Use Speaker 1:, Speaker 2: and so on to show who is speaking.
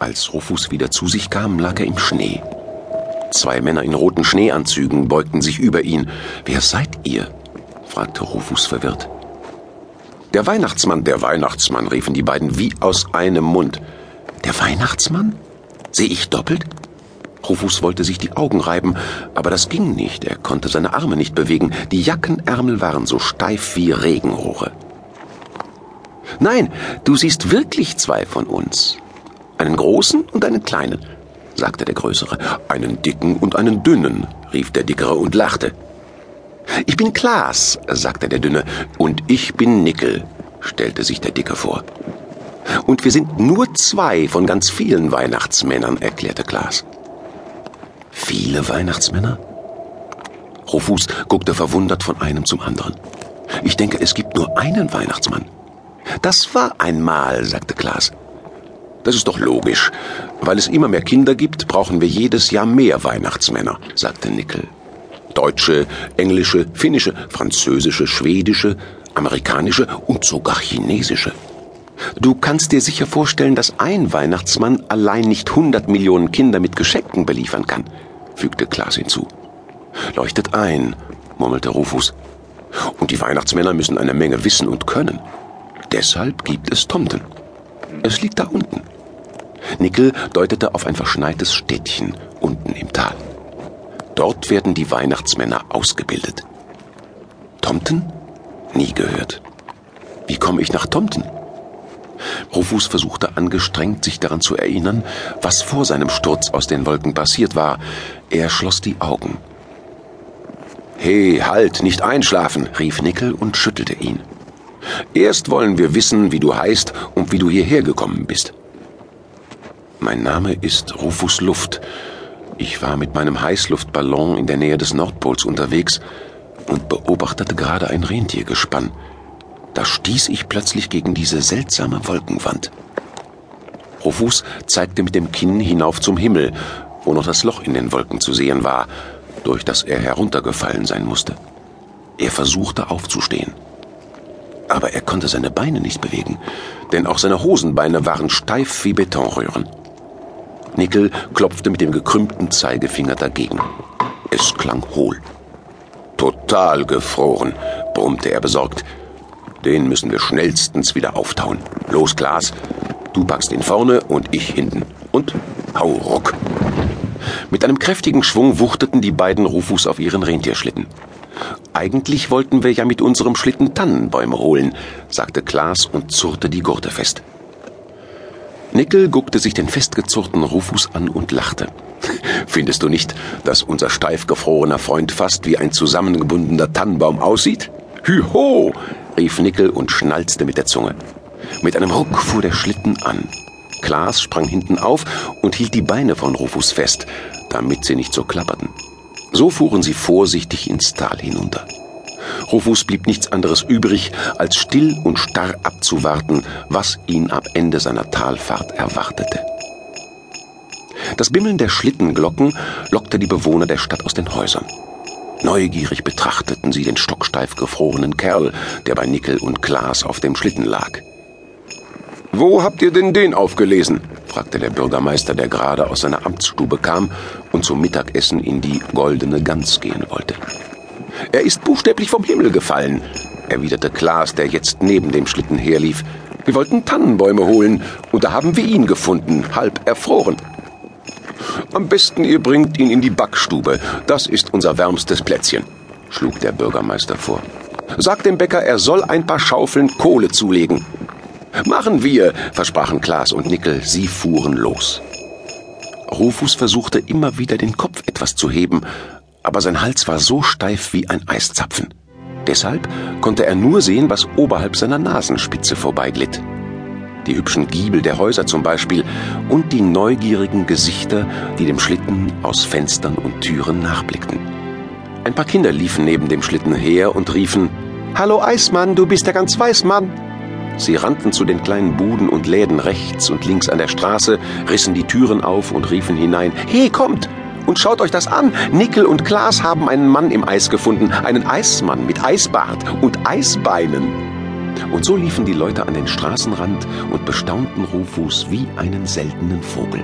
Speaker 1: Als Rufus wieder zu sich kam, lag er im Schnee. Zwei Männer in roten Schneeanzügen beugten sich über ihn. Wer seid ihr? fragte Rufus verwirrt. Der Weihnachtsmann, der Weihnachtsmann, riefen die beiden wie aus einem Mund. Der Weihnachtsmann? Sehe ich doppelt? Rufus wollte sich die Augen reiben, aber das ging nicht. Er konnte seine Arme nicht bewegen. Die Jackenärmel waren so steif wie Regenrohre. Nein, du siehst wirklich zwei von uns. Einen großen und einen kleinen, sagte der Größere. Einen dicken und einen dünnen, rief der Dickere und lachte. Ich bin Klaas, sagte der Dünne, und ich bin Nickel, stellte sich der Dicke vor. Und wir sind nur zwei von ganz vielen Weihnachtsmännern, erklärte Klaas. Viele Weihnachtsmänner? Rufus guckte verwundert von einem zum anderen. Ich denke, es gibt nur einen Weihnachtsmann. Das war einmal, sagte Klaas. Das ist doch logisch. Weil es immer mehr Kinder gibt, brauchen wir jedes Jahr mehr Weihnachtsmänner, sagte Nickel. Deutsche, englische, finnische, französische, schwedische, amerikanische und sogar chinesische. Du kannst dir sicher vorstellen, dass ein Weihnachtsmann allein nicht 100 Millionen Kinder mit Geschenken beliefern kann, fügte Klaas hinzu. Leuchtet ein, murmelte Rufus. Und die Weihnachtsmänner müssen eine Menge wissen und können. Deshalb gibt es Tomten. Es liegt da unten. Nickel deutete auf ein verschneites Städtchen unten im Tal. Dort werden die Weihnachtsmänner ausgebildet. Tomten? Nie gehört. Wie komme ich nach Tomten? Rufus versuchte angestrengt, sich daran zu erinnern, was vor seinem Sturz aus den Wolken passiert war. Er schloss die Augen. He, halt, nicht einschlafen, rief Nickel und schüttelte ihn. Erst wollen wir wissen, wie du heißt und wie du hierher gekommen bist. Mein Name ist Rufus Luft. Ich war mit meinem Heißluftballon in der Nähe des Nordpols unterwegs und beobachtete gerade ein Rentiergespann. Da stieß ich plötzlich gegen diese seltsame Wolkenwand. Rufus zeigte mit dem Kinn hinauf zum Himmel, wo noch das Loch in den Wolken zu sehen war, durch das er heruntergefallen sein musste. Er versuchte aufzustehen. Aber er konnte seine Beine nicht bewegen, denn auch seine Hosenbeine waren steif wie Betonröhren. Nickel klopfte mit dem gekrümmten Zeigefinger dagegen. Es klang hohl. Total gefroren, brummte er besorgt. Den müssen wir schnellstens wieder auftauen. Los, Klaas. Du packst ihn vorne und ich hinten. Und hau ruck. Mit einem kräftigen Schwung wuchteten die beiden Rufus auf ihren Rentierschlitten. Eigentlich wollten wir ja mit unserem Schlitten Tannenbäume holen, sagte Klaas und zurrte die Gurte fest. Nickel guckte sich den festgezurrten Rufus an und lachte. Findest du nicht, dass unser steif gefrorener Freund fast wie ein zusammengebundener Tannenbaum aussieht? Hüho! rief Nickel und schnalzte mit der Zunge. Mit einem Ruck fuhr der Schlitten an. Klaas sprang hinten auf und hielt die Beine von Rufus fest, damit sie nicht so klapperten. So fuhren sie vorsichtig ins Tal hinunter. Rufus blieb nichts anderes übrig, als still und starr abzuwarten, was ihn am Ende seiner Talfahrt erwartete. Das Bimmeln der Schlittenglocken lockte die Bewohner der Stadt aus den Häusern. Neugierig betrachteten sie den stocksteif gefrorenen Kerl, der bei Nickel und Klaas auf dem Schlitten lag. Wo habt ihr denn den aufgelesen? fragte der Bürgermeister, der gerade aus seiner Amtsstube kam und zum Mittagessen in die Goldene Gans gehen wollte. Er ist buchstäblich vom Himmel gefallen, erwiderte Klaas, der jetzt neben dem Schlitten herlief. Wir wollten Tannenbäume holen, und da haben wir ihn gefunden, halb erfroren. Am besten ihr bringt ihn in die Backstube. Das ist unser wärmstes Plätzchen, schlug der Bürgermeister vor. Sagt dem Bäcker, er soll ein paar Schaufeln Kohle zulegen. Machen wir, versprachen Klaas und Nickel. Sie fuhren los. Rufus versuchte immer wieder den Kopf etwas zu heben, aber sein Hals war so steif wie ein Eiszapfen. Deshalb konnte er nur sehen, was oberhalb seiner Nasenspitze vorbeiglitt die hübschen Giebel der Häuser zum Beispiel und die neugierigen Gesichter, die dem Schlitten aus Fenstern und Türen nachblickten. Ein paar Kinder liefen neben dem Schlitten her und riefen Hallo Eismann, du bist ja ganz weiß, Mann. Sie rannten zu den kleinen Buden und Läden rechts und links an der Straße, rissen die Türen auf und riefen hinein He, kommt! Und schaut euch das an! Nickel und Klaas haben einen Mann im Eis gefunden, einen Eismann mit Eisbart und Eisbeinen. Und so liefen die Leute an den Straßenrand und bestaunten Rufus wie einen seltenen Vogel.